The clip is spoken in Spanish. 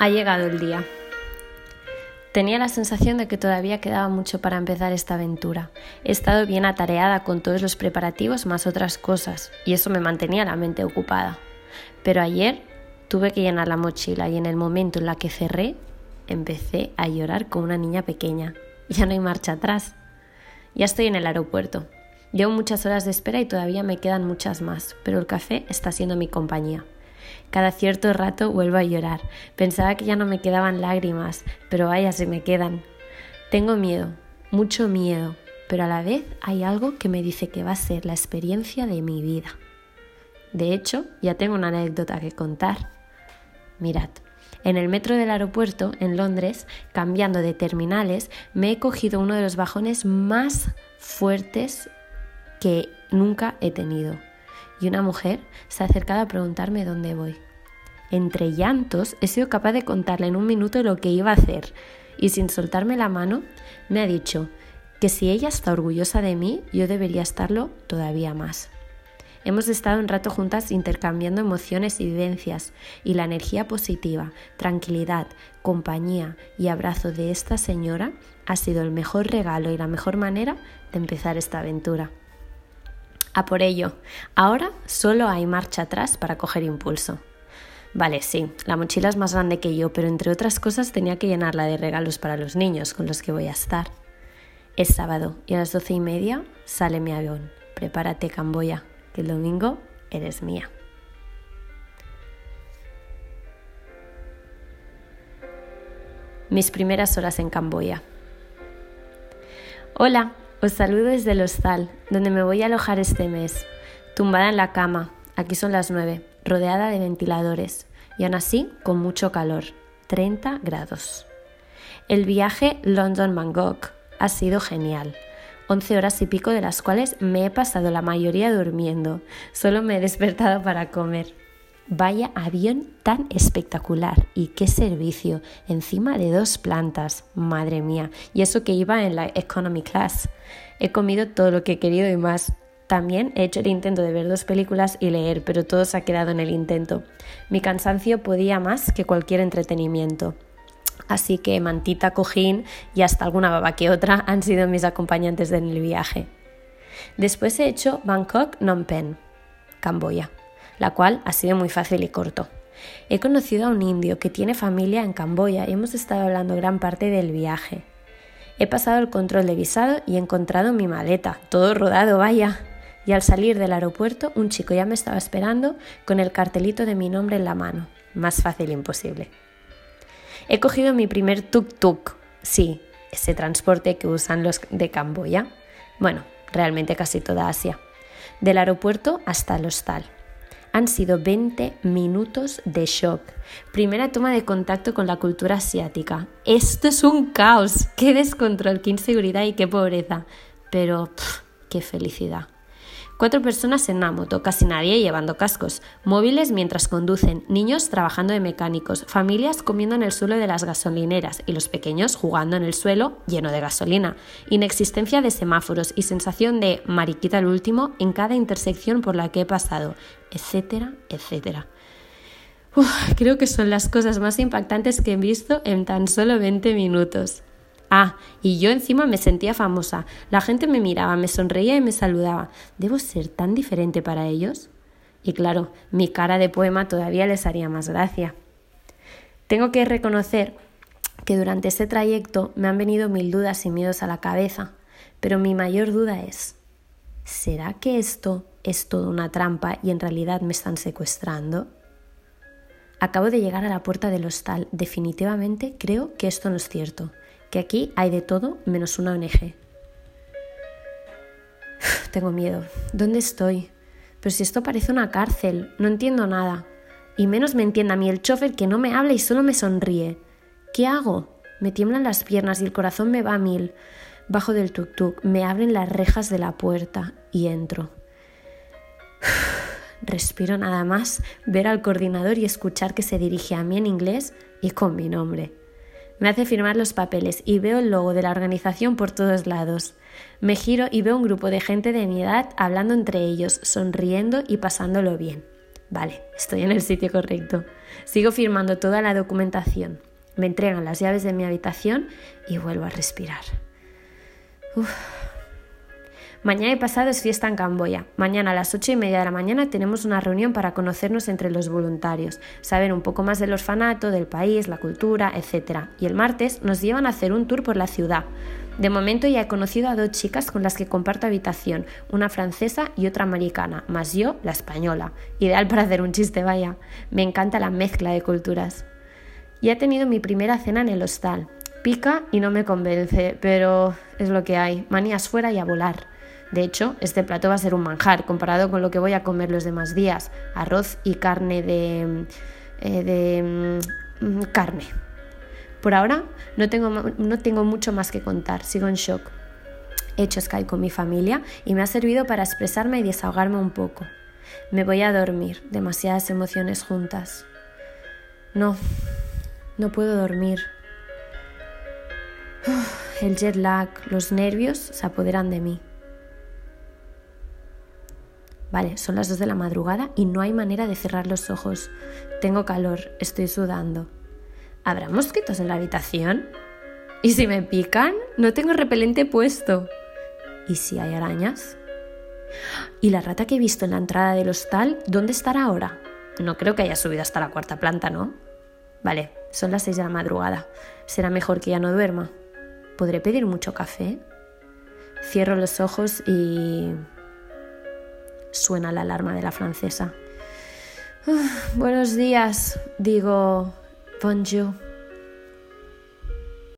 Ha llegado el día. Tenía la sensación de que todavía quedaba mucho para empezar esta aventura. He estado bien atareada con todos los preparativos más otras cosas, y eso me mantenía la mente ocupada. Pero ayer tuve que llenar la mochila y en el momento en la que cerré, empecé a llorar como una niña pequeña. Ya no hay marcha atrás. Ya estoy en el aeropuerto. Llevo muchas horas de espera y todavía me quedan muchas más, pero el café está siendo mi compañía. Cada cierto rato vuelvo a llorar. Pensaba que ya no me quedaban lágrimas, pero vaya, se me quedan. Tengo miedo, mucho miedo, pero a la vez hay algo que me dice que va a ser la experiencia de mi vida. De hecho, ya tengo una anécdota que contar. Mirad, en el metro del aeropuerto, en Londres, cambiando de terminales, me he cogido uno de los bajones más fuertes que nunca he tenido y una mujer se ha acercado a preguntarme dónde voy. Entre llantos he sido capaz de contarle en un minuto lo que iba a hacer y sin soltarme la mano me ha dicho que si ella está orgullosa de mí, yo debería estarlo todavía más. Hemos estado un rato juntas intercambiando emociones y vivencias y la energía positiva, tranquilidad, compañía y abrazo de esta señora ha sido el mejor regalo y la mejor manera de empezar esta aventura. A por ello, ahora solo hay marcha atrás para coger impulso. Vale, sí, la mochila es más grande que yo, pero entre otras cosas tenía que llenarla de regalos para los niños con los que voy a estar. Es sábado y a las doce y media sale mi avión. Prepárate, Camboya, que el domingo eres mía. Mis primeras horas en Camboya. Hola, os saludo desde el hostal, donde me voy a alojar este mes, tumbada en la cama, aquí son las nueve, rodeada de ventiladores, y aún así con mucho calor, 30 grados. El viaje London-Bangkok ha sido genial. 11 horas y pico de las cuales me he pasado la mayoría durmiendo. Solo me he despertado para comer. Vaya avión tan espectacular y qué servicio, encima de dos plantas, madre mía, y eso que iba en la economy class. He comido todo lo que he querido y más. También he hecho el intento de ver dos películas y leer, pero todo se ha quedado en el intento. Mi cansancio podía más que cualquier entretenimiento. Así que mantita, cojín y hasta alguna baba que otra han sido mis acompañantes en el viaje. Después he hecho Bangkok Phnom Penh, Camboya la cual ha sido muy fácil y corto. He conocido a un indio que tiene familia en Camboya y hemos estado hablando gran parte del viaje. He pasado el control de visado y he encontrado mi maleta, todo rodado, vaya. Y al salir del aeropuerto, un chico ya me estaba esperando con el cartelito de mi nombre en la mano. Más fácil imposible. He cogido mi primer tuk-tuk, sí, ese transporte que usan los de Camboya. Bueno, realmente casi toda Asia. Del aeropuerto hasta el hostal. Han sido 20 minutos de shock. Primera toma de contacto con la cultura asiática. Esto es un caos. Qué descontrol, qué inseguridad y qué pobreza. Pero, qué felicidad. Cuatro personas en una moto, casi nadie llevando cascos, móviles mientras conducen, niños trabajando de mecánicos, familias comiendo en el suelo de las gasolineras y los pequeños jugando en el suelo lleno de gasolina, inexistencia de semáforos y sensación de mariquita el último en cada intersección por la que he pasado, etcétera, etcétera. creo que son las cosas más impactantes que he visto en tan solo 20 minutos. Ah, y yo encima me sentía famosa. La gente me miraba, me sonreía y me saludaba. ¿Debo ser tan diferente para ellos? Y claro, mi cara de poema todavía les haría más gracia. Tengo que reconocer que durante este trayecto me han venido mil dudas y miedos a la cabeza, pero mi mayor duda es, ¿será que esto es todo una trampa y en realidad me están secuestrando? Acabo de llegar a la puerta del hostal. Definitivamente creo que esto no es cierto que aquí hay de todo menos una ONG. tengo miedo. ¿Dónde estoy? Pero si esto parece una cárcel, no entiendo nada. Y menos me entiende a mí el chofer que no me habla y solo me sonríe. ¿Qué hago? Me tiemblan las piernas y el corazón me va a mil. Bajo del tuk-tuk, me abren las rejas de la puerta y entro. Respiro nada más, ver al coordinador y escuchar que se dirige a mí en inglés y con mi nombre. Me hace firmar los papeles y veo el logo de la organización por todos lados. Me giro y veo un grupo de gente de mi edad hablando entre ellos, sonriendo y pasándolo bien. Vale, estoy en el sitio correcto. Sigo firmando toda la documentación. Me entregan las llaves de mi habitación y vuelvo a respirar. Mañana y pasado es fiesta en Camboya. Mañana a las ocho y media de la mañana tenemos una reunión para conocernos entre los voluntarios, saber un poco más del orfanato, del país, la cultura, etc. Y el martes nos llevan a hacer un tour por la ciudad. De momento ya he conocido a dos chicas con las que comparto habitación, una francesa y otra americana, más yo, la española. Ideal para hacer un chiste, vaya. Me encanta la mezcla de culturas. Ya he tenido mi primera cena en el hostal. Pica y no me convence, pero es lo que hay. Manías fuera y a volar. De hecho, este plato va a ser un manjar comparado con lo que voy a comer los demás días. Arroz y carne de... Eh, de mm, carne. Por ahora no tengo, no tengo mucho más que contar, sigo en shock. He hecho Skype con mi familia y me ha servido para expresarme y desahogarme un poco. Me voy a dormir, demasiadas emociones juntas. No, no puedo dormir. el jet lag, los nervios se apoderan de mí. Vale, son las dos de la madrugada y no hay manera de cerrar los ojos. Tengo calor, estoy sudando. ¿Habrá mosquitos en la habitación? ¿Y si me pican? No tengo repelente puesto. ¿Y si hay arañas? ¿Y la rata que he visto en la entrada del hostal, dónde estará ahora? No creo que haya subido hasta la cuarta planta, ¿no? Vale, son las seis de la madrugada. Será mejor que ya no duerma. ¿Podré pedir mucho café? Cierro los ojos y Suena la alarma de la francesa. buenos días, digo, bonjour.